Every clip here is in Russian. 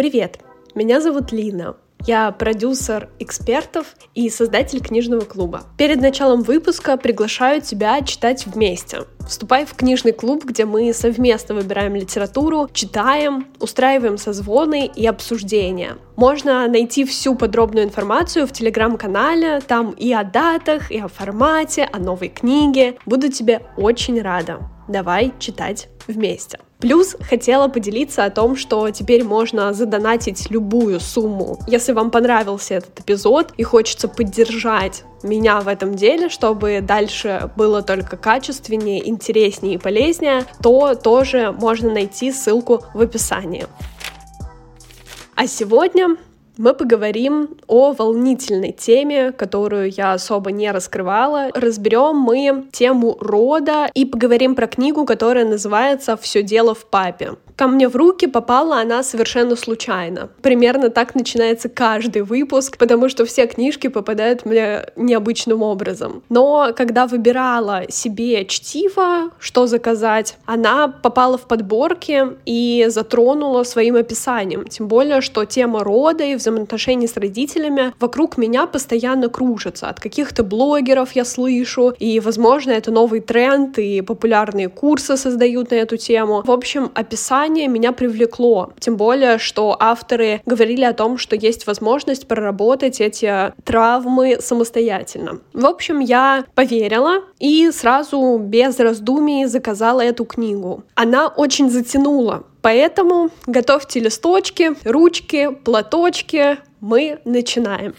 Привет! Меня зовут Лина. Я продюсер экспертов и создатель книжного клуба. Перед началом выпуска приглашаю тебя читать вместе. Вступай в книжный клуб, где мы совместно выбираем литературу, читаем, устраиваем созвоны и обсуждения. Можно найти всю подробную информацию в телеграм-канале, там и о датах, и о формате, о новой книге. Буду тебе очень рада. Давай читать вместе. Плюс хотела поделиться о том, что теперь можно задонатить любую сумму. Если вам понравился этот эпизод и хочется поддержать меня в этом деле, чтобы дальше было только качественнее, интереснее и полезнее, то тоже можно найти ссылку в описании. А сегодня мы поговорим о волнительной теме, которую я особо не раскрывала. Разберем мы тему рода и поговорим про книгу, которая называется «Все дело в папе». Ко мне в руки попала она совершенно случайно. Примерно так начинается каждый выпуск, потому что все книжки попадают мне необычным образом. Но когда выбирала себе чтиво, что заказать, она попала в подборки и затронула своим описанием. Тем более, что тема рода и взаимоотношений с родителями вокруг меня постоянно кружится. От каких-то блогеров я слышу, и, возможно, это новый тренд, и популярные курсы создают на эту тему. В общем, описание меня привлекло. Тем более, что авторы говорили о том, что есть возможность проработать эти травмы самостоятельно. В общем, я поверила и сразу без раздумий заказала эту книгу. Она очень затянула, Поэтому готовьте листочки, ручки, платочки. Мы начинаем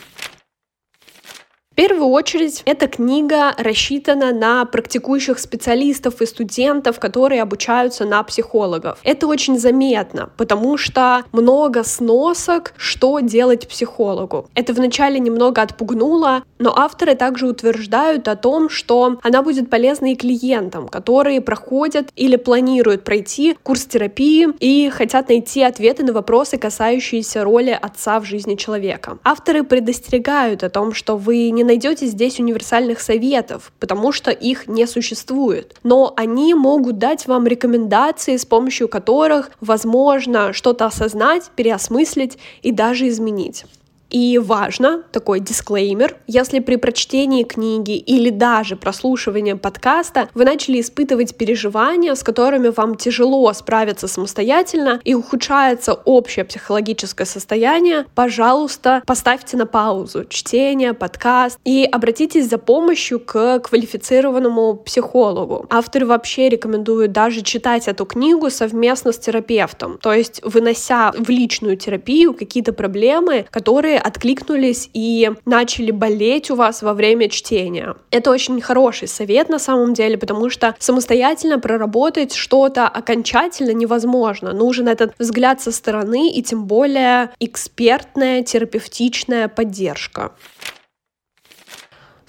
первую очередь, эта книга рассчитана на практикующих специалистов и студентов, которые обучаются на психологов. Это очень заметно, потому что много сносок, что делать психологу. Это вначале немного отпугнуло, но авторы также утверждают о том, что она будет полезна и клиентам, которые проходят или планируют пройти курс терапии и хотят найти ответы на вопросы, касающиеся роли отца в жизни человека. Авторы предостерегают о том, что вы не найдете здесь универсальных советов, потому что их не существует. Но они могут дать вам рекомендации, с помощью которых возможно что-то осознать, переосмыслить и даже изменить. И важно, такой дисклеймер, если при прочтении книги или даже прослушивании подкаста вы начали испытывать переживания, с которыми вам тяжело справиться самостоятельно и ухудшается общее психологическое состояние, пожалуйста, поставьте на паузу чтение, подкаст и обратитесь за помощью к квалифицированному психологу. Авторы вообще рекомендуют даже читать эту книгу совместно с терапевтом, то есть вынося в личную терапию какие-то проблемы, которые откликнулись и начали болеть у вас во время чтения. Это очень хороший совет на самом деле, потому что самостоятельно проработать что-то окончательно невозможно. Нужен этот взгляд со стороны и тем более экспертная терапевтичная поддержка.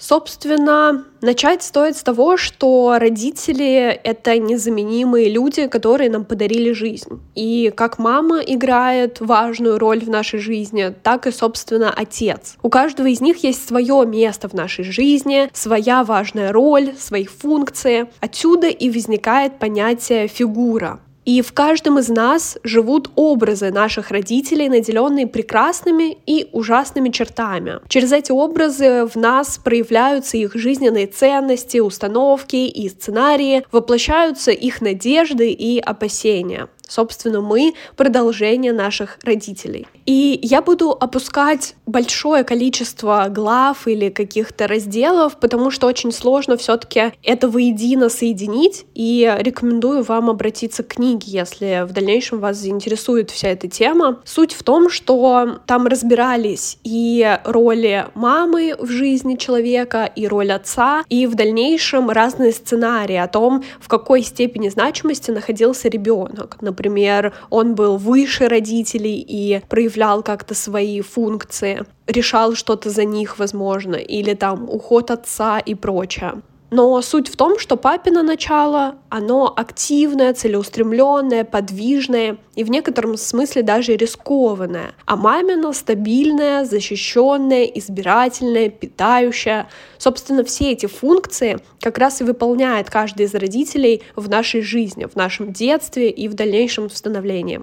Собственно, начать стоит с того, что родители — это незаменимые люди, которые нам подарили жизнь. И как мама играет важную роль в нашей жизни, так и, собственно, отец. У каждого из них есть свое место в нашей жизни, своя важная роль, свои функции. Отсюда и возникает понятие фигура. И в каждом из нас живут образы наших родителей, наделенные прекрасными и ужасными чертами. Через эти образы в нас проявляются их жизненные ценности, установки и сценарии, воплощаются их надежды и опасения. Собственно, мы — продолжение наших родителей. И я буду опускать большое количество глав или каких-то разделов, потому что очень сложно все таки это воедино соединить, и рекомендую вам обратиться к книге, если в дальнейшем вас заинтересует вся эта тема. Суть в том, что там разбирались и роли мамы в жизни человека, и роль отца, и в дальнейшем разные сценарии о том, в какой степени значимости находился ребенок. Например, он был выше родителей и проявлял как-то свои функции, решал что-то за них, возможно, или там уход отца и прочее. Но суть в том, что папино начало, оно активное, целеустремленное, подвижное и в некотором смысле даже рискованное. А мамино стабильное, защищенное, избирательное, питающее. Собственно, все эти функции как раз и выполняет каждый из родителей в нашей жизни, в нашем детстве и в дальнейшем становлении.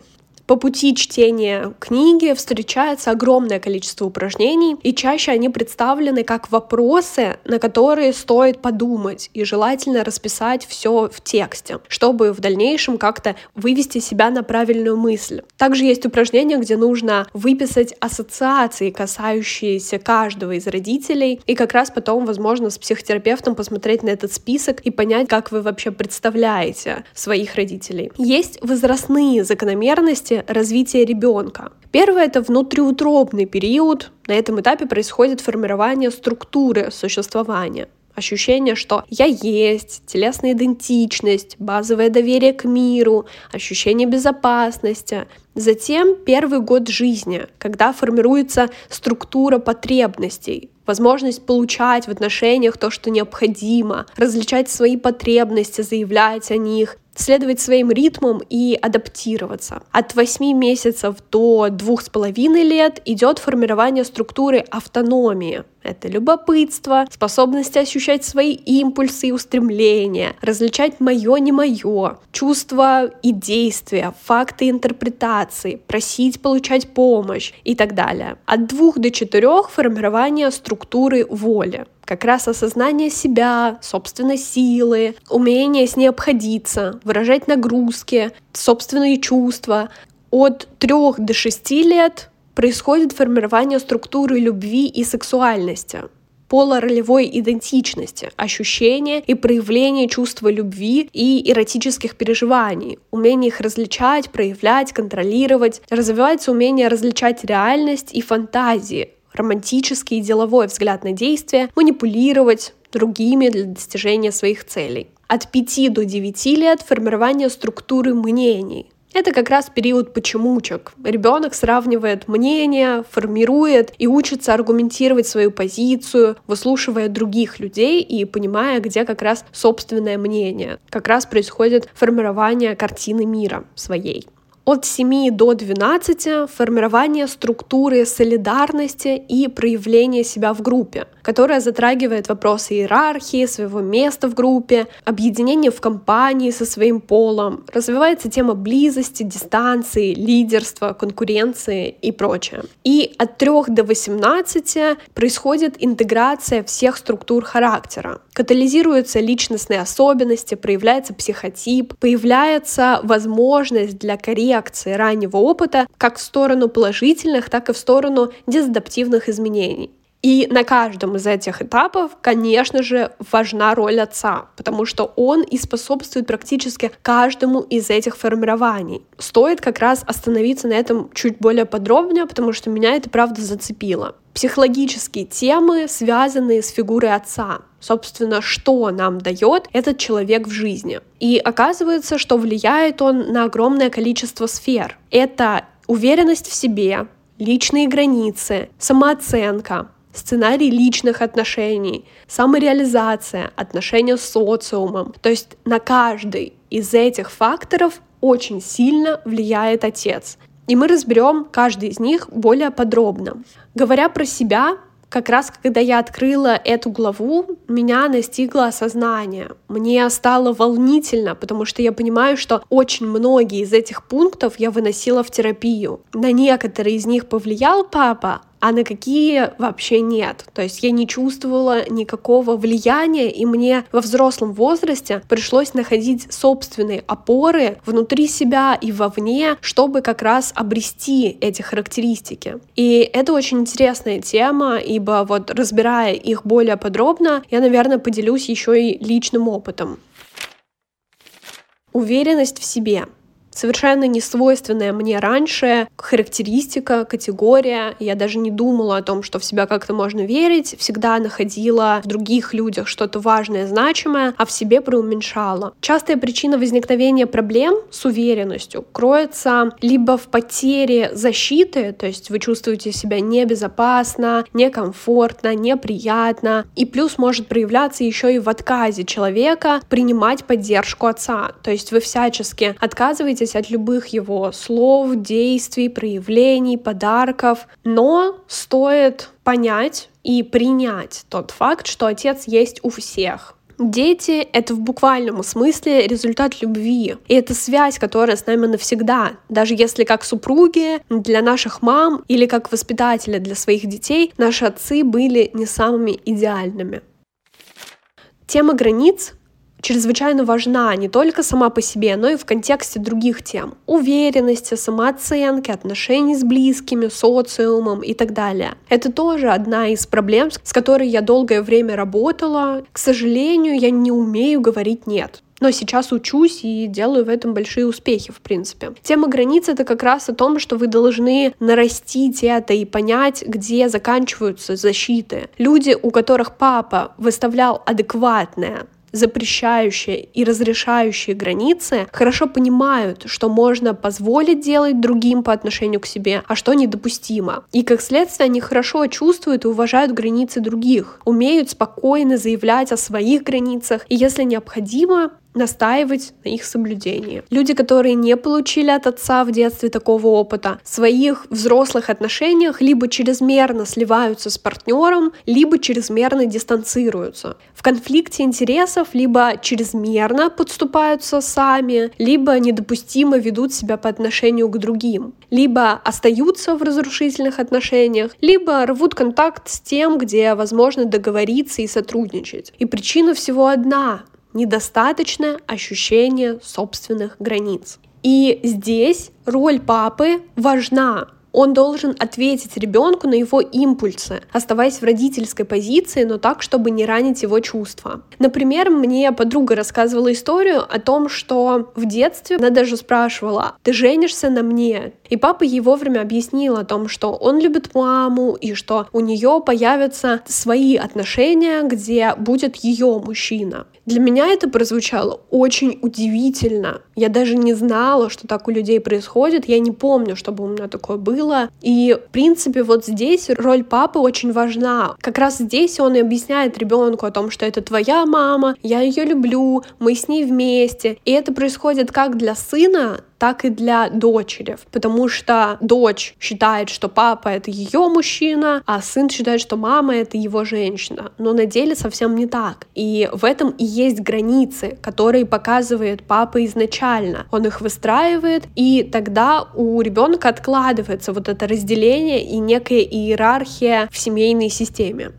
По пути чтения книги встречается огромное количество упражнений, и чаще они представлены как вопросы, на которые стоит подумать, и желательно расписать все в тексте, чтобы в дальнейшем как-то вывести себя на правильную мысль. Также есть упражнения, где нужно выписать ассоциации, касающиеся каждого из родителей, и как раз потом, возможно, с психотерапевтом посмотреть на этот список и понять, как вы вообще представляете своих родителей. Есть возрастные закономерности развития ребенка. Первое — это внутриутробный период. На этом этапе происходит формирование структуры существования ощущение, что я есть, телесная идентичность, базовое доверие к миру, ощущение безопасности. Затем первый год жизни, когда формируется структура потребностей, возможность получать в отношениях то, что необходимо, различать свои потребности, заявлять о них, следовать своим ритмам и адаптироваться. От 8 месяцев до 2,5 лет идет формирование структуры автономии. Это любопытство, способность ощущать свои импульсы и устремления, различать мое, не мое, чувства и действия, факты интерпретации, просить получать помощь и так далее. От двух до четырех формирование структуры воли как раз осознание себя, собственной силы, умение с ней обходиться, выражать нагрузки, собственные чувства. От трех до шести лет происходит формирование структуры любви и сексуальности полуролевой идентичности, ощущения и проявления чувства любви и эротических переживаний, умение их различать, проявлять, контролировать, развивается умение различать реальность и фантазии, романтический и деловой взгляд на действия, манипулировать другими для достижения своих целей. От 5 до 9 лет формирование структуры мнений, это как раз период почемучек. Ребенок сравнивает мнения, формирует и учится аргументировать свою позицию, выслушивая других людей и понимая, где как раз собственное мнение. Как раз происходит формирование картины мира своей. От 7 до 12 формирование структуры солидарности и проявления себя в группе, которая затрагивает вопросы иерархии, своего места в группе, объединения в компании со своим полом. Развивается тема близости, дистанции, лидерства, конкуренции и прочее. И от 3 до 18 происходит интеграция всех структур характера. Катализируются личностные особенности, проявляется психотип, появляется возможность для коррекции реакции раннего опыта как в сторону положительных, так и в сторону дезадаптивных изменений. И на каждом из этих этапов, конечно же, важна роль отца, потому что он и способствует практически каждому из этих формирований. Стоит как раз остановиться на этом чуть более подробнее, потому что меня это правда зацепило. Психологические темы, связанные с фигурой отца. Собственно, что нам дает этот человек в жизни. И оказывается, что влияет он на огромное количество сфер. Это уверенность в себе, личные границы, самооценка, сценарий личных отношений, самореализация, отношения с социумом. То есть на каждый из этих факторов очень сильно влияет отец. И мы разберем каждый из них более подробно. Говоря про себя, как раз когда я открыла эту главу, меня настигло осознание. Мне стало волнительно, потому что я понимаю, что очень многие из этих пунктов я выносила в терапию. На некоторые из них повлиял папа, а на какие вообще нет. То есть я не чувствовала никакого влияния, и мне во взрослом возрасте пришлось находить собственные опоры внутри себя и вовне, чтобы как раз обрести эти характеристики. И это очень интересная тема, ибо вот разбирая их более подробно, я, наверное, поделюсь еще и личным опытом. Уверенность в себе — совершенно не свойственная мне раньше характеристика, категория. Я даже не думала о том, что в себя как-то можно верить, всегда находила в других людях что-то важное, значимое, а в себе преуменьшала. Частая причина возникновения проблем с уверенностью кроется либо в потере защиты, то есть вы чувствуете себя небезопасно, некомфортно, неприятно, и плюс может проявляться еще и в отказе человека принимать поддержку отца, то есть вы всячески отказываетесь отказывайтесь от любых его слов, действий, проявлений, подарков, но стоит понять и принять тот факт, что отец есть у всех. Дети — это в буквальном смысле результат любви. И это связь, которая с нами навсегда. Даже если как супруги для наших мам или как воспитатели для своих детей наши отцы были не самыми идеальными. Тема границ чрезвычайно важна не только сама по себе, но и в контексте других тем. Уверенности, самооценки, отношений с близкими, социумом и так далее. Это тоже одна из проблем, с которой я долгое время работала. К сожалению, я не умею говорить «нет». Но сейчас учусь и делаю в этом большие успехи, в принципе. Тема границ — это как раз о том, что вы должны нарастить это и понять, где заканчиваются защиты. Люди, у которых папа выставлял адекватное запрещающие и разрешающие границы хорошо понимают, что можно позволить делать другим по отношению к себе, а что недопустимо. И как следствие они хорошо чувствуют и уважают границы других, умеют спокойно заявлять о своих границах и, если необходимо, настаивать на их соблюдении. Люди, которые не получили от отца в детстве такого опыта, в своих взрослых отношениях либо чрезмерно сливаются с партнером, либо чрезмерно дистанцируются. В конфликте интересов либо чрезмерно подступаются сами, либо недопустимо ведут себя по отношению к другим, либо остаются в разрушительных отношениях, либо рвут контакт с тем, где возможно договориться и сотрудничать. И причина всего одна недостаточное ощущение собственных границ. И здесь роль папы важна, он должен ответить ребенку на его импульсы, оставаясь в родительской позиции, но так, чтобы не ранить его чувства. Например, мне подруга рассказывала историю о том, что в детстве она даже спрашивала, ты женишься на мне? И папа ей вовремя объяснил о том, что он любит маму и что у нее появятся свои отношения, где будет ее мужчина. Для меня это прозвучало очень удивительно. Я даже не знала, что так у людей происходит. Я не помню, чтобы у меня такое было. И, в принципе, вот здесь роль папы очень важна. Как раз здесь он и объясняет ребенку о том, что это твоя мама, я ее люблю, мы с ней вместе. И это происходит как для сына, так и для дочери, потому что дочь считает, что папа это ее мужчина, а сын считает, что мама это его женщина. Но на деле совсем не так. И в этом и есть границы, которые показывает папа изначально. Он их выстраивает, и тогда у ребенка откладывается вот это разделение и некая иерархия в семейной системе.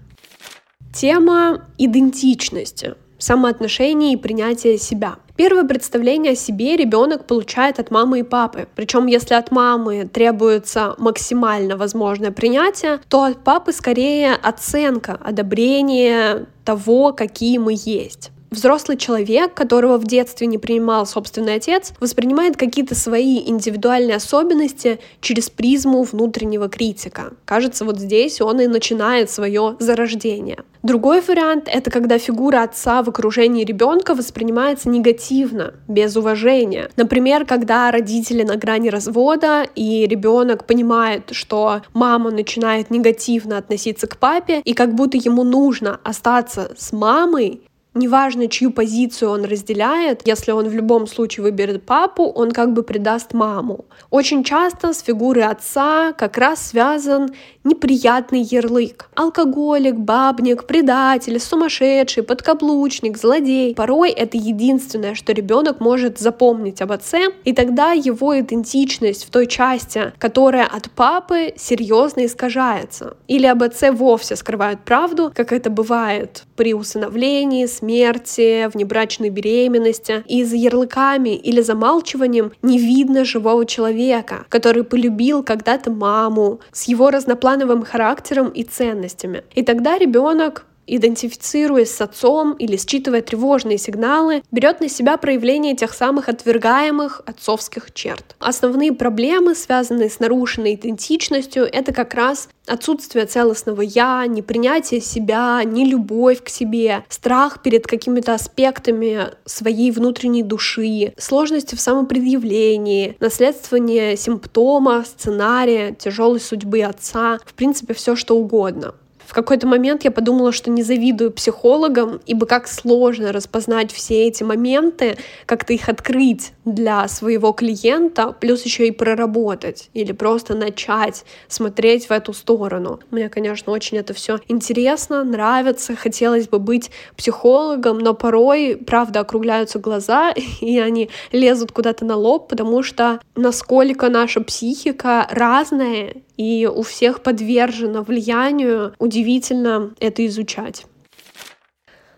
Тема идентичности самоотношения и принятия себя. Первое представление о себе ребенок получает от мамы и папы. Причем, если от мамы требуется максимально возможное принятие, то от папы скорее оценка, одобрение того, какие мы есть взрослый человек, которого в детстве не принимал собственный отец, воспринимает какие-то свои индивидуальные особенности через призму внутреннего критика. Кажется, вот здесь он и начинает свое зарождение. Другой вариант — это когда фигура отца в окружении ребенка воспринимается негативно, без уважения. Например, когда родители на грани развода, и ребенок понимает, что мама начинает негативно относиться к папе, и как будто ему нужно остаться с мамой, Неважно, чью позицию он разделяет, если он в любом случае выберет папу, он как бы предаст маму. Очень часто с фигурой отца как раз связан неприятный ярлык. Алкоголик, бабник, предатель, сумасшедший, подкаблучник, злодей. Порой это единственное, что ребенок может запомнить об отце, и тогда его идентичность в той части, которая от папы, серьезно искажается. Или об отце вовсе скрывают правду, как это бывает при усыновлении, смерти, внебрачной беременности. И за ярлыками или замалчиванием не видно живого человека, который полюбил когда-то маму с его разноплановым характером и ценностями. И тогда ребенок идентифицируясь с отцом или считывая тревожные сигналы, берет на себя проявление тех самых отвергаемых отцовских черт. Основные проблемы, связанные с нарушенной идентичностью, это как раз отсутствие целостного «я», непринятие себя, нелюбовь к себе, страх перед какими-то аспектами своей внутренней души, сложности в самопредъявлении, наследствование симптома, сценария, тяжелой судьбы отца, в принципе, все что угодно. В какой-то момент я подумала, что не завидую психологам, ибо как сложно распознать все эти моменты, как-то их открыть для своего клиента, плюс еще и проработать или просто начать смотреть в эту сторону. Мне, конечно, очень это все интересно, нравится, хотелось бы быть психологом, но порой, правда, округляются глаза, и они лезут куда-то на лоб, потому что насколько наша психика разная, и у всех подвержена влиянию, удивительно это изучать.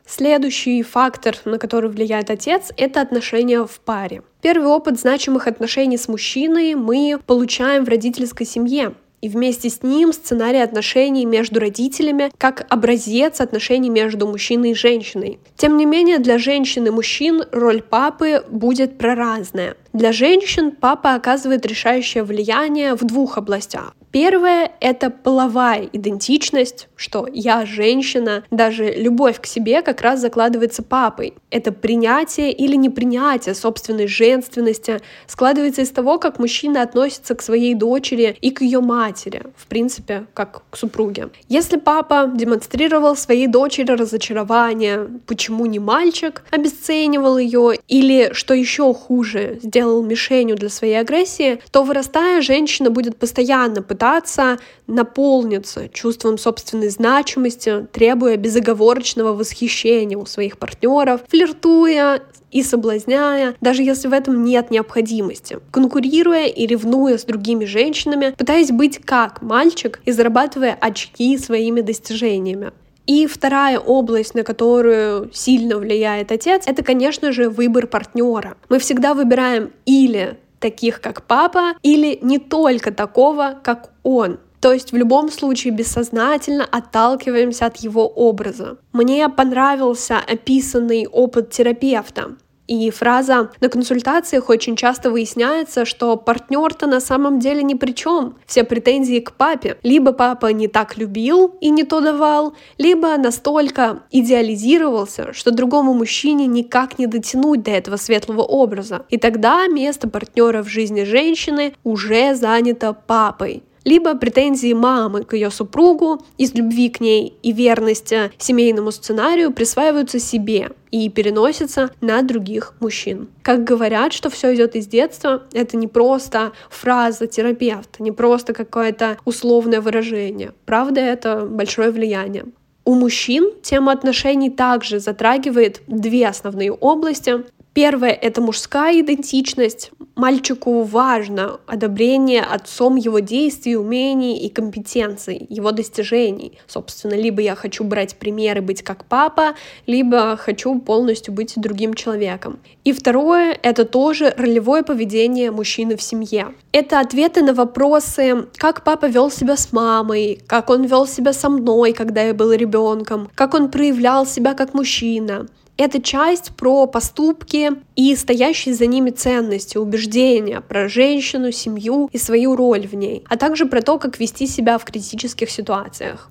Следующий фактор, на который влияет отец, это отношения в паре. Первый опыт значимых отношений с мужчиной мы получаем в родительской семье и вместе с ним сценарий отношений между родителями как образец отношений между мужчиной и женщиной. Тем не менее, для женщин и мужчин роль папы будет проразная. Для женщин папа оказывает решающее влияние в двух областях. Первое — это половая идентичность, что я женщина, даже любовь к себе как раз закладывается папой. Это принятие или непринятие собственной женственности складывается из того, как мужчина относится к своей дочери и к ее матери, в принципе, как к супруге. Если папа демонстрировал своей дочери разочарование, почему не мальчик, обесценивал ее или, что еще хуже, сделал мишенью для своей агрессии, то вырастая, женщина будет постоянно пытаться наполниться чувством собственной значимости, требуя безоговорочного восхищения у своих партнеров, флиртуя и соблазняя, даже если в этом нет необходимости, конкурируя и ревнуя с другими женщинами, пытаясь быть как мальчик и зарабатывая очки своими достижениями. И вторая область, на которую сильно влияет отец, это, конечно же, выбор партнера. Мы всегда выбираем или таких как папа, или не только такого, как он. То есть в любом случае бессознательно отталкиваемся от его образа. Мне понравился описанный опыт терапевта. И фраза «на консультациях очень часто выясняется, что партнер-то на самом деле ни при чем. Все претензии к папе. Либо папа не так любил и не то давал, либо настолько идеализировался, что другому мужчине никак не дотянуть до этого светлого образа. И тогда место партнера в жизни женщины уже занято папой либо претензии мамы к ее супругу из любви к ней и верности семейному сценарию присваиваются себе и переносятся на других мужчин. Как говорят, что все идет из детства, это не просто фраза терапевта, не просто какое-то условное выражение. Правда, это большое влияние. У мужчин тема отношений также затрагивает две основные области. Первое — это мужская идентичность. Мальчику важно одобрение отцом его действий, умений и компетенций, его достижений. Собственно, либо я хочу брать примеры, быть как папа, либо хочу полностью быть другим человеком. И второе — это тоже ролевое поведение мужчины в семье. Это ответы на вопросы, как папа вел себя с мамой, как он вел себя со мной, когда я был ребенком, как он проявлял себя как мужчина, это часть про поступки и стоящие за ними ценности, убеждения про женщину, семью и свою роль в ней, а также про то, как вести себя в критических ситуациях.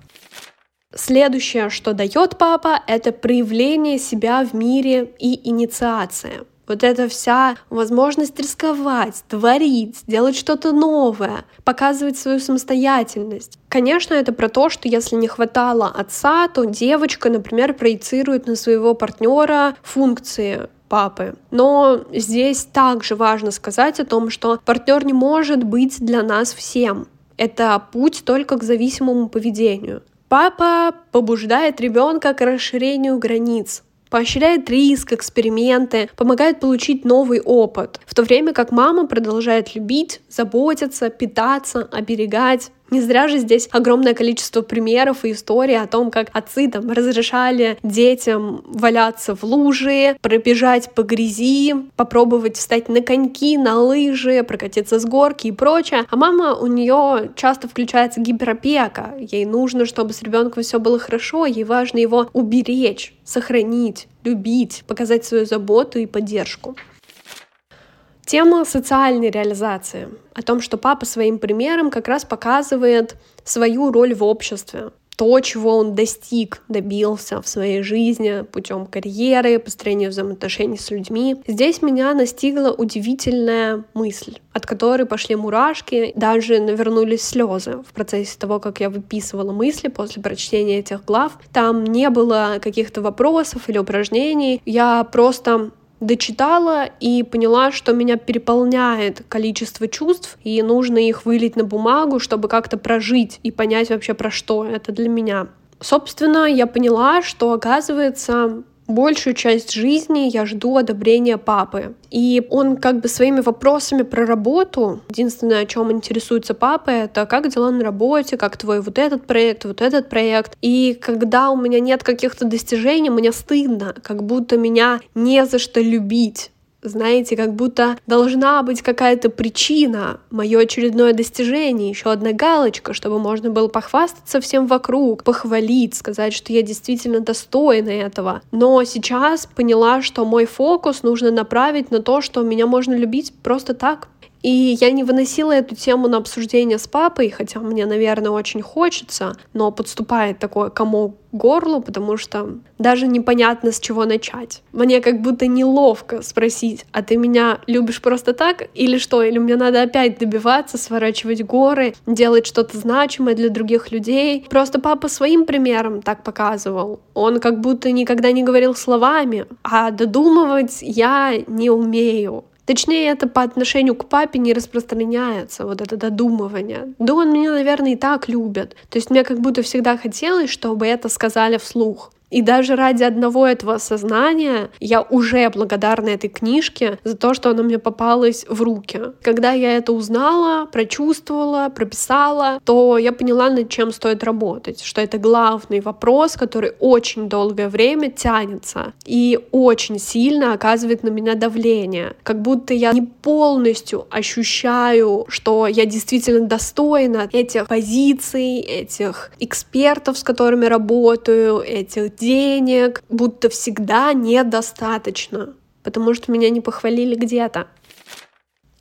Следующее, что дает папа, это проявление себя в мире и инициация. Вот эта вся возможность рисковать, творить, делать что-то новое, показывать свою самостоятельность. Конечно, это про то, что если не хватало отца, то девочка, например, проецирует на своего партнера функции папы. Но здесь также важно сказать о том, что партнер не может быть для нас всем. Это путь только к зависимому поведению. Папа побуждает ребенка к расширению границ, поощряет риск, эксперименты, помогает получить новый опыт, в то время как мама продолжает любить, заботиться, питаться, оберегать. Не зря же здесь огромное количество примеров и историй о том, как отцы там разрешали детям валяться в луже, пробежать по грязи, попробовать встать на коньки, на лыжи, прокатиться с горки и прочее. А мама у нее часто включается гиперопека. Ей нужно, чтобы с ребенком все было хорошо, ей важно его уберечь, сохранить, любить, показать свою заботу и поддержку. Тема социальной реализации, о том, что папа своим примером как раз показывает свою роль в обществе. то, чего он достиг, добился в своей жизни путем карьеры, построения взаимоотношений с людьми. Здесь меня настигла удивительная мысль, от которой пошли мурашки, даже навернулись слезы в процессе того, как я выписывала мысли после прочтения этих глав. Там не было каких-то вопросов или упражнений, я просто дочитала и поняла, что меня переполняет количество чувств, и нужно их вылить на бумагу, чтобы как-то прожить и понять вообще про что это для меня. Собственно, я поняла, что, оказывается, большую часть жизни я жду одобрения папы. И он как бы своими вопросами про работу, единственное, о чем интересуется папа, это как дела на работе, как твой вот этот проект, вот этот проект. И когда у меня нет каких-то достижений, мне стыдно, как будто меня не за что любить знаете, как будто должна быть какая-то причина, мое очередное достижение, еще одна галочка, чтобы можно было похвастаться всем вокруг, похвалить, сказать, что я действительно достойна этого. Но сейчас поняла, что мой фокус нужно направить на то, что меня можно любить просто так, и я не выносила эту тему на обсуждение с папой, хотя мне, наверное, очень хочется, но подступает такое комок к горлу, потому что даже непонятно, с чего начать. Мне как будто неловко спросить, а ты меня любишь просто так или что? Или мне надо опять добиваться, сворачивать горы, делать что-то значимое для других людей? Просто папа своим примером так показывал. Он как будто никогда не говорил словами, а додумывать я не умею. Точнее, это по отношению к папе не распространяется, вот это додумывание. Да он меня, наверное, и так любит. То есть мне как будто всегда хотелось, чтобы это сказали вслух. И даже ради одного этого осознания я уже благодарна этой книжке за то, что она мне попалась в руки. Когда я это узнала, прочувствовала, прописала, то я поняла, над чем стоит работать, что это главный вопрос, который очень долгое время тянется и очень сильно оказывает на меня давление. Как будто я не полностью ощущаю, что я действительно достойна этих позиций, этих экспертов, с которыми работаю, этих денег, будто всегда недостаточно, потому что меня не похвалили где-то.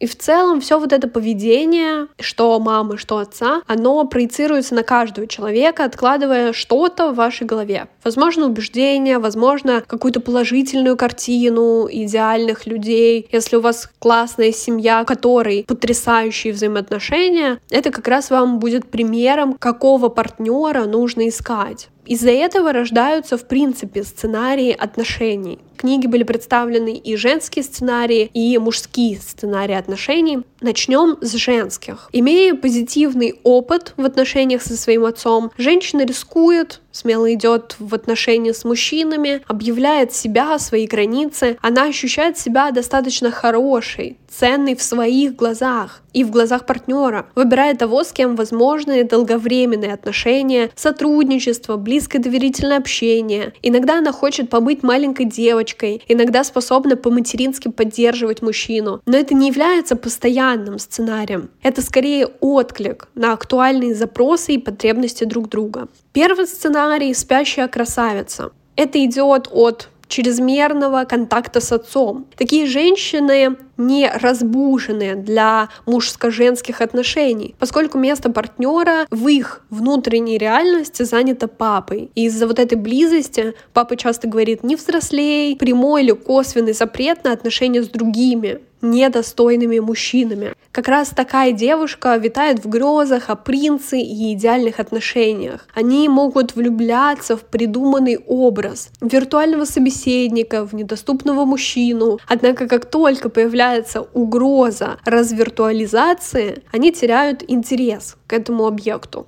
И в целом все вот это поведение, что мамы, что отца, оно проецируется на каждого человека, откладывая что-то в вашей голове. Возможно, убеждения, возможно, какую-то положительную картину идеальных людей. Если у вас классная семья, которой потрясающие взаимоотношения, это как раз вам будет примером, какого партнера нужно искать. Из-за этого рождаются, в принципе, сценарии отношений. Книге были представлены и женские сценарии, и мужские сценарии отношений. Начнем с женских. Имея позитивный опыт в отношениях со своим отцом, женщина рискует, смело идет в отношения с мужчинами, объявляет себя, свои границы. Она ощущает себя достаточно хорошей, ценной в своих глазах и в глазах партнера, выбирая того, с кем возможны долговременные отношения, сотрудничество, близкое доверительное общение. Иногда она хочет побыть маленькой девочкой, иногда способна по-матерински поддерживать мужчину. Но это не является постоянным сценарием. Это скорее отклик на актуальные запросы и потребности друг друга. Первый сценарий «Спящая красавица». Это идет от чрезмерного контакта с отцом. Такие женщины не разбуженные для мужско-женских отношений, поскольку место партнера в их внутренней реальности занято папой. И из-за вот этой близости папа часто говорит «не взрослей», прямой или косвенный запрет на отношения с другими недостойными мужчинами. Как раз такая девушка витает в грезах о принце и идеальных отношениях. Они могут влюбляться в придуманный образ виртуального собеседника, в недоступного мужчину. Однако как только появляется угроза развиртуализации, они теряют интерес к этому объекту.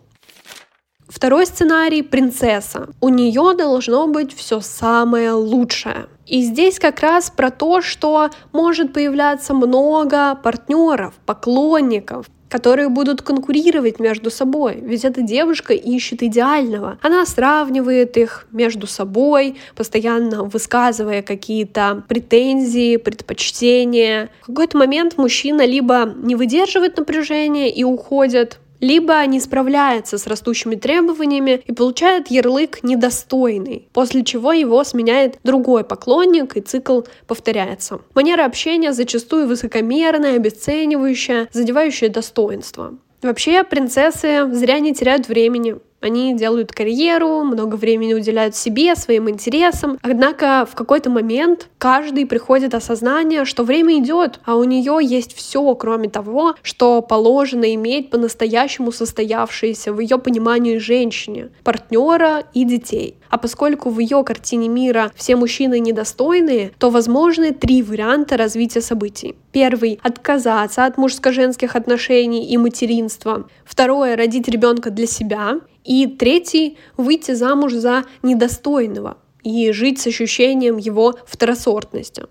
Второй сценарий — принцесса. У нее должно быть все самое лучшее. И здесь как раз про то, что может появляться много партнеров, поклонников, которые будут конкурировать между собой. Ведь эта девушка ищет идеального. Она сравнивает их между собой, постоянно высказывая какие-то претензии, предпочтения. В какой-то момент мужчина либо не выдерживает напряжения и уходит, либо не справляется с растущими требованиями и получает ярлык «недостойный», после чего его сменяет другой поклонник и цикл повторяется. Манера общения зачастую высокомерная, обесценивающая, задевающая достоинство. Вообще, принцессы зря не теряют времени. Они делают карьеру, много времени уделяют себе, своим интересам. Однако в какой-то момент каждый приходит осознание, что время идет, а у нее есть все, кроме того, что положено иметь по-настоящему состоявшееся в ее понимании женщине, партнера и детей. А поскольку в ее картине мира все мужчины недостойные, то возможны три варианта развития событий. Первый — отказаться от мужско-женских отношений и материнства. Второе — родить ребенка для себя. И третий — выйти замуж за недостойного и жить с ощущением его второсортности.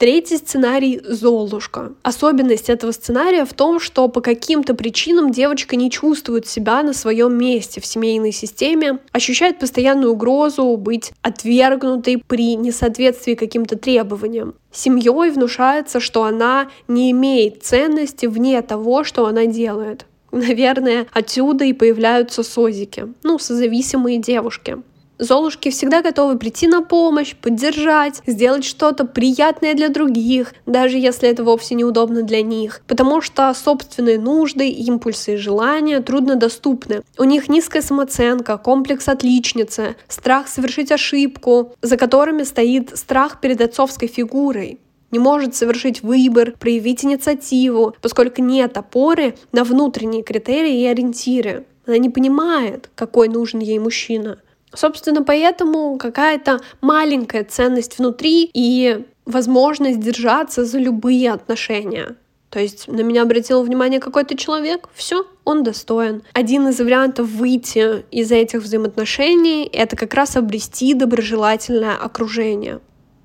Третий сценарий — Золушка. Особенность этого сценария в том, что по каким-то причинам девочка не чувствует себя на своем месте в семейной системе, ощущает постоянную угрозу быть отвергнутой при несоответствии каким-то требованиям. Семьей внушается, что она не имеет ценности вне того, что она делает. Наверное, отсюда и появляются созики, ну, созависимые девушки. Золушки всегда готовы прийти на помощь, поддержать, сделать что-то приятное для других, даже если это вовсе неудобно для них, потому что собственные нужды, импульсы и желания труднодоступны. У них низкая самооценка, комплекс отличницы, страх совершить ошибку, за которыми стоит страх перед отцовской фигурой не может совершить выбор, проявить инициативу, поскольку нет опоры на внутренние критерии и ориентиры. Она не понимает, какой нужен ей мужчина. Собственно, поэтому какая-то маленькая ценность внутри и возможность держаться за любые отношения. То есть на меня обратил внимание какой-то человек, все, он достоин. Один из вариантов выйти из этих взаимоотношений — это как раз обрести доброжелательное окружение.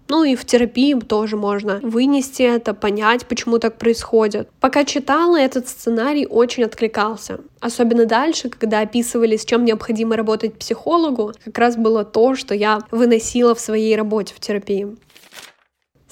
Ну и в терапии тоже можно вынести это, понять, почему так происходит. Пока читала, этот сценарий очень откликался. Особенно дальше, когда описывали, с чем необходимо работать психологу, как раз было то, что я выносила в своей работе в терапии.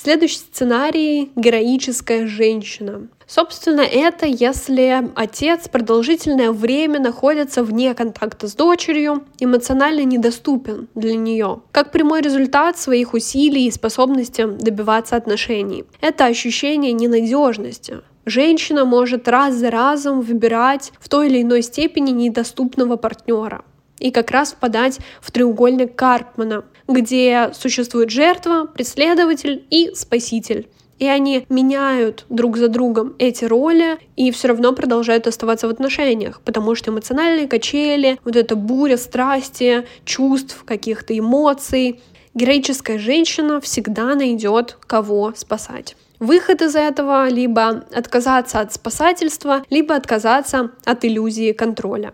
Следующий сценарий — героическая женщина. Собственно, это если отец продолжительное время находится вне контакта с дочерью, эмоционально недоступен для нее, как прямой результат своих усилий и способности добиваться отношений. Это ощущение ненадежности, Женщина может раз за разом выбирать в той или иной степени недоступного партнера и как раз впадать в треугольник Карпмана, где существует жертва, преследователь и спаситель. И они меняют друг за другом эти роли и все равно продолжают оставаться в отношениях, потому что эмоциональные качели, вот эта буря страсти, чувств, каких-то эмоций, героическая женщина всегда найдет кого спасать. Выход из этого либо отказаться от спасательства, либо отказаться от иллюзии контроля.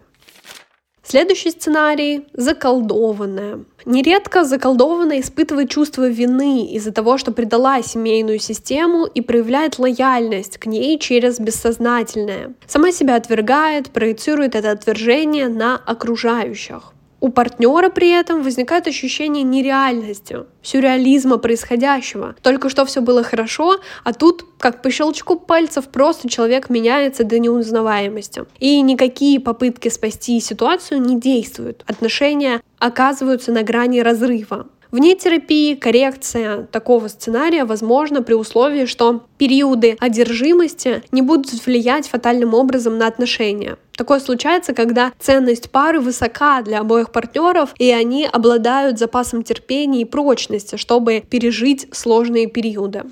Следующий сценарий — заколдованная. Нередко заколдованная испытывает чувство вины из-за того, что предала семейную систему и проявляет лояльность к ней через бессознательное. Сама себя отвергает, проецирует это отвержение на окружающих. У партнера при этом возникает ощущение нереальности, сюрреализма происходящего. Только что все было хорошо, а тут, как по щелчку пальцев, просто человек меняется до неузнаваемости. И никакие попытки спасти ситуацию не действуют. Отношения оказываются на грани разрыва. Вне терапии коррекция такого сценария возможна при условии, что периоды одержимости не будут влиять фатальным образом на отношения. Такое случается, когда ценность пары высока для обоих партнеров, и они обладают запасом терпения и прочности, чтобы пережить сложные периоды.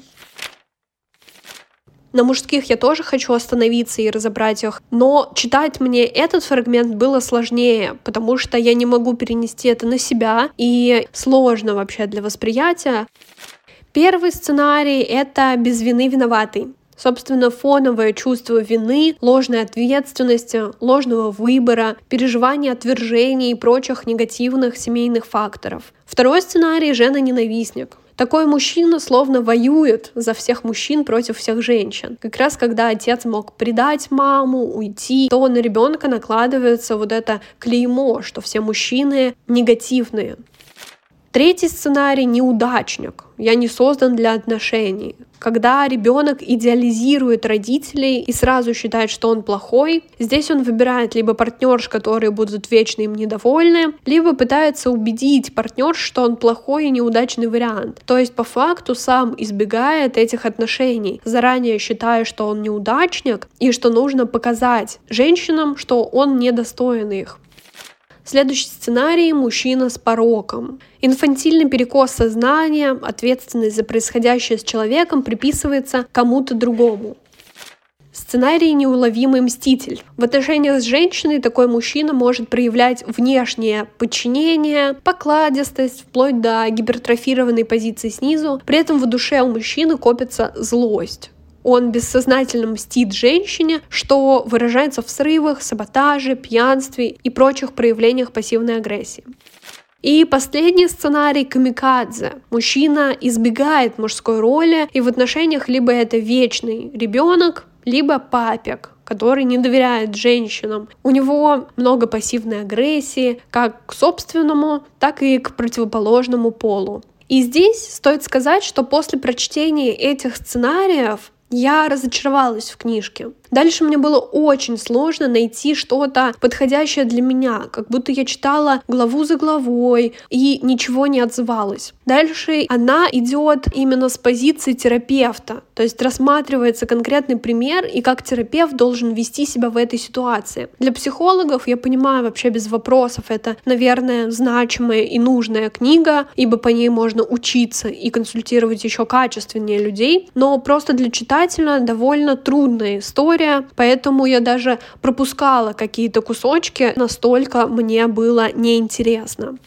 На мужских я тоже хочу остановиться и разобрать их, но читать мне этот фрагмент было сложнее, потому что я не могу перенести это на себя, и сложно вообще для восприятия. Первый сценарий — это «без вины виноватый». Собственно, фоновое чувство вины, ложной ответственности, ложного выбора, переживания отвержения и прочих негативных семейных факторов. Второй сценарий — жена-ненавистник. Такой мужчина словно воюет за всех мужчин против всех женщин. Как раз когда отец мог предать маму, уйти, то на ребенка накладывается вот это клеймо, что все мужчины негативные. Третий сценарий — неудачник. Я не создан для отношений. Когда ребенок идеализирует родителей и сразу считает, что он плохой, здесь он выбирает либо партнерш, которые будут вечно им недовольны, либо пытается убедить партнерш, что он плохой и неудачный вариант. То есть по факту сам избегает этих отношений, заранее считая, что он неудачник и что нужно показать женщинам, что он недостоин их. Следующий сценарий — мужчина с пороком. Инфантильный перекос сознания, ответственность за происходящее с человеком приписывается кому-то другому. Сценарий «Неуловимый мститель». В отношениях с женщиной такой мужчина может проявлять внешнее подчинение, покладистость, вплоть до гипертрофированной позиции снизу. При этом в душе у мужчины копится злость он бессознательно мстит женщине, что выражается в срывах, саботаже, пьянстве и прочих проявлениях пассивной агрессии. И последний сценарий — камикадзе. Мужчина избегает мужской роли, и в отношениях либо это вечный ребенок, либо папик, который не доверяет женщинам. У него много пассивной агрессии, как к собственному, так и к противоположному полу. И здесь стоит сказать, что после прочтения этих сценариев я разочаровалась в книжке. Дальше мне было очень сложно найти что-то подходящее для меня, как будто я читала главу за главой и ничего не отзывалась. Дальше она идет именно с позиции терапевта, то есть рассматривается конкретный пример и как терапевт должен вести себя в этой ситуации. Для психологов, я понимаю вообще без вопросов, это, наверное, значимая и нужная книга, ибо по ней можно учиться и консультировать еще качественнее людей, но просто для читателя довольно трудная история, поэтому я даже пропускала какие-то кусочки, настолько мне было неинтересно.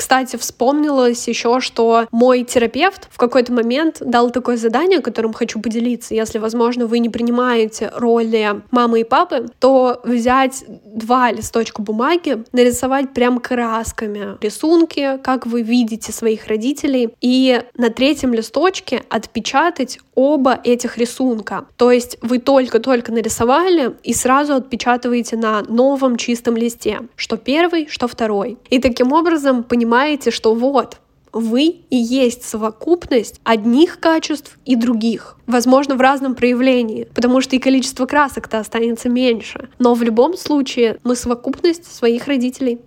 Кстати, вспомнилось еще, что мой терапевт в какой-то момент дал такое задание, которым хочу поделиться. Если, возможно, вы не принимаете роли мамы и папы, то взять два листочка бумаги, нарисовать прям красками рисунки, как вы видите своих родителей, и на третьем листочке отпечатать оба этих рисунка. То есть вы только-только нарисовали и сразу отпечатываете на новом чистом листе, что первый, что второй. И таким образом понимаете, что вот, вы и есть совокупность одних качеств и других. Возможно, в разном проявлении, потому что и количество красок-то останется меньше. Но в любом случае мы совокупность своих родителей.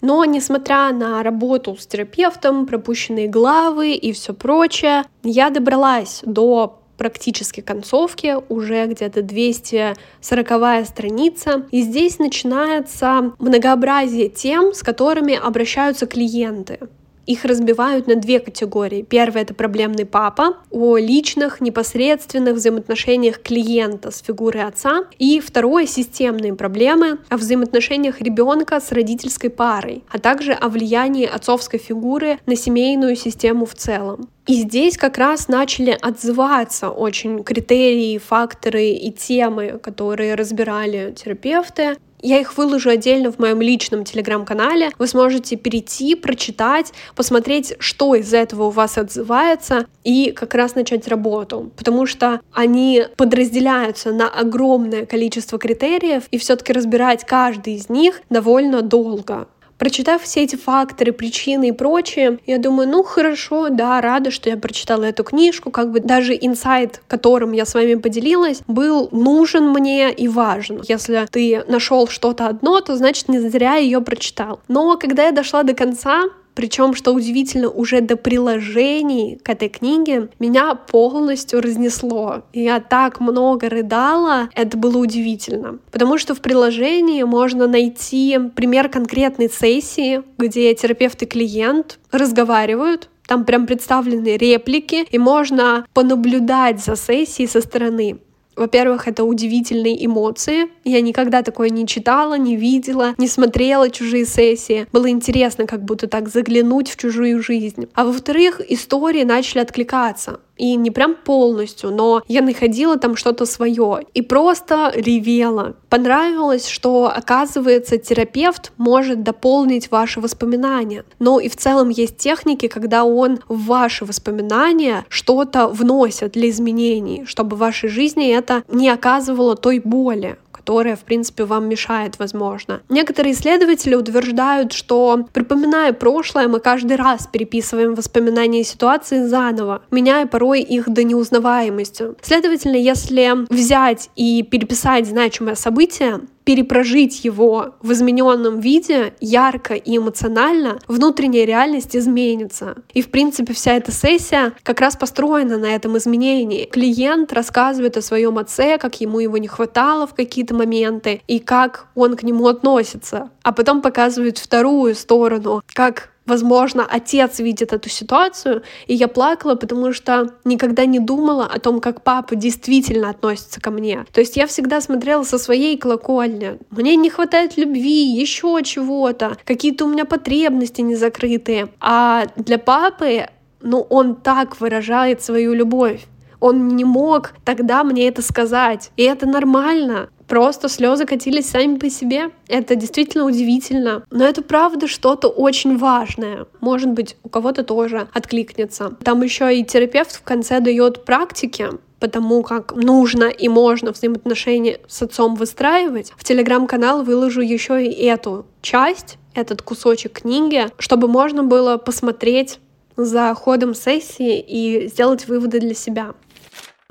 Но несмотря на работу с терапевтом, пропущенные главы и все прочее, я добралась до практически концовке, уже где-то 240 страница. И здесь начинается многообразие тем, с которыми обращаются клиенты. Их разбивают на две категории. Первая — это проблемный папа, о личных, непосредственных взаимоотношениях клиента с фигурой отца. И второе — системные проблемы о взаимоотношениях ребенка с родительской парой, а также о влиянии отцовской фигуры на семейную систему в целом. И здесь как раз начали отзываться очень критерии, факторы и темы, которые разбирали терапевты. Я их выложу отдельно в моем личном телеграм-канале. Вы сможете перейти, прочитать, посмотреть, что из этого у вас отзывается, и как раз начать работу. Потому что они подразделяются на огромное количество критериев, и все-таки разбирать каждый из них довольно долго. Прочитав все эти факторы, причины и прочее, я думаю, ну хорошо, да, рада, что я прочитала эту книжку, как бы даже инсайт, которым я с вами поделилась, был нужен мне и важен. Если ты нашел что-то одно, то значит не зря ее прочитал. Но когда я дошла до конца, причем, что удивительно, уже до приложений к этой книге меня полностью разнесло. Я так много рыдала, это было удивительно. Потому что в приложении можно найти пример конкретной сессии, где терапевт и клиент разговаривают, там прям представлены реплики, и можно понаблюдать за сессией со стороны. Во-первых, это удивительные эмоции. Я никогда такое не читала, не видела, не смотрела чужие сессии. Было интересно как будто так заглянуть в чужую жизнь. А во-вторых, истории начали откликаться и не прям полностью, но я находила там что-то свое и просто ревела. Понравилось, что, оказывается, терапевт может дополнить ваши воспоминания. Но и в целом есть техники, когда он в ваши воспоминания что-то вносит для изменений, чтобы в вашей жизни это не оказывало той боли, которая, в принципе, вам мешает, возможно. Некоторые исследователи утверждают, что, припоминая прошлое, мы каждый раз переписываем воспоминания ситуации заново, меняя порой их до неузнаваемости. Следовательно, если взять и переписать значимое событие, перепрожить его в измененном виде, ярко и эмоционально, внутренняя реальность изменится. И, в принципе, вся эта сессия как раз построена на этом изменении. Клиент рассказывает о своем отце, как ему его не хватало в какие-то моменты, и как он к нему относится. А потом показывает вторую сторону, как возможно, отец видит эту ситуацию, и я плакала, потому что никогда не думала о том, как папа действительно относится ко мне. То есть я всегда смотрела со своей колокольни. Мне не хватает любви, еще чего-то, какие-то у меня потребности не закрытые. А для папы, ну, он так выражает свою любовь. Он не мог тогда мне это сказать. И это нормально просто слезы катились сами по себе. Это действительно удивительно. Но это правда что-то очень важное. Может быть, у кого-то тоже откликнется. Там еще и терапевт в конце дает практики, потому как нужно и можно взаимоотношения с отцом выстраивать. В телеграм-канал выложу еще и эту часть, этот кусочек книги, чтобы можно было посмотреть за ходом сессии и сделать выводы для себя.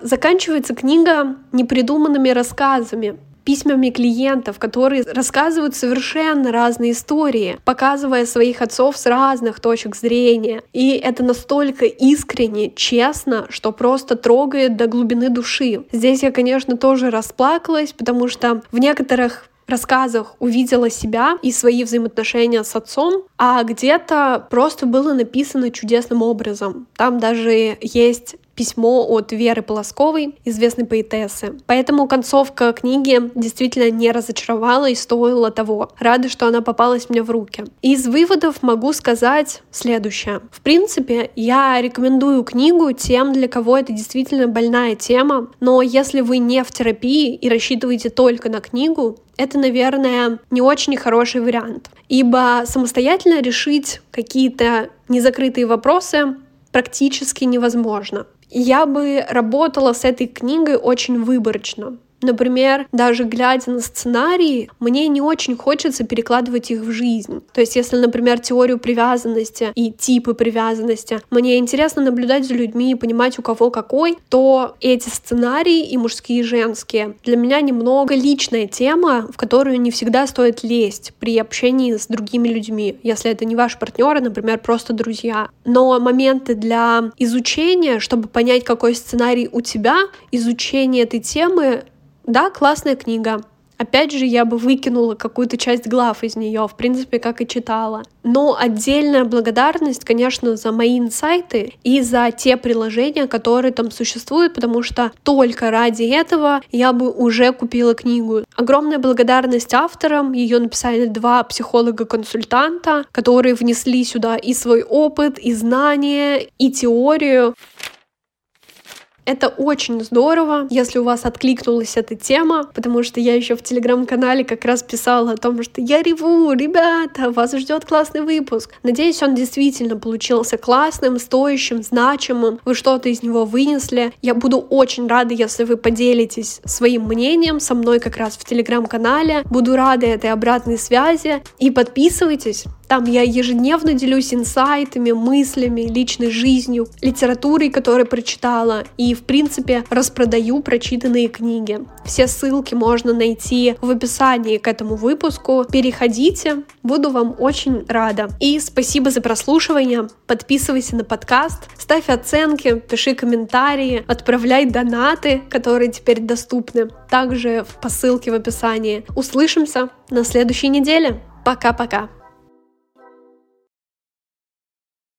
Заканчивается книга непридуманными рассказами, письмами клиентов, которые рассказывают совершенно разные истории, показывая своих отцов с разных точек зрения. И это настолько искренне, честно, что просто трогает до глубины души. Здесь я, конечно, тоже расплакалась, потому что в некоторых рассказах увидела себя и свои взаимоотношения с отцом, а где-то просто было написано чудесным образом. Там даже есть письмо от Веры Полосковой, известной поэтессы. Поэтому концовка книги действительно не разочаровала и стоила того. Рада, что она попалась мне в руки. Из выводов могу сказать следующее. В принципе, я рекомендую книгу тем, для кого это действительно больная тема, но если вы не в терапии и рассчитываете только на книгу, это, наверное, не очень хороший вариант, ибо самостоятельно решить какие-то незакрытые вопросы практически невозможно. Я бы работала с этой книгой очень выборочно. Например, даже глядя на сценарии, мне не очень хочется перекладывать их в жизнь. То есть, если, например, теорию привязанности и типы привязанности, мне интересно наблюдать за людьми и понимать, у кого какой, то эти сценарии и мужские, и женские для меня немного личная тема, в которую не всегда стоит лезть при общении с другими людьми, если это не ваш партнер, а, например, просто друзья. Но моменты для изучения, чтобы понять, какой сценарий у тебя, изучение этой темы да, классная книга. Опять же, я бы выкинула какую-то часть глав из нее, в принципе, как и читала. Но отдельная благодарность, конечно, за мои инсайты и за те приложения, которые там существуют, потому что только ради этого я бы уже купила книгу. Огромная благодарность авторам. Ее написали два психолога-консультанта, которые внесли сюда и свой опыт, и знания, и теорию. Это очень здорово, если у вас откликнулась эта тема, потому что я еще в телеграм-канале как раз писала о том, что я реву, ребята, вас ждет классный выпуск. Надеюсь, он действительно получился классным, стоящим, значимым. Вы что-то из него вынесли. Я буду очень рада, если вы поделитесь своим мнением со мной как раз в телеграм-канале. Буду рада этой обратной связи. И подписывайтесь, там я ежедневно делюсь инсайтами, мыслями, личной жизнью, литературой, которую прочитала, и, в принципе, распродаю прочитанные книги. Все ссылки можно найти в описании к этому выпуску. Переходите, буду вам очень рада. И спасибо за прослушивание. Подписывайся на подкаст, ставь оценки, пиши комментарии, отправляй донаты, которые теперь доступны. Также по ссылке в описании. Услышимся на следующей неделе. Пока-пока.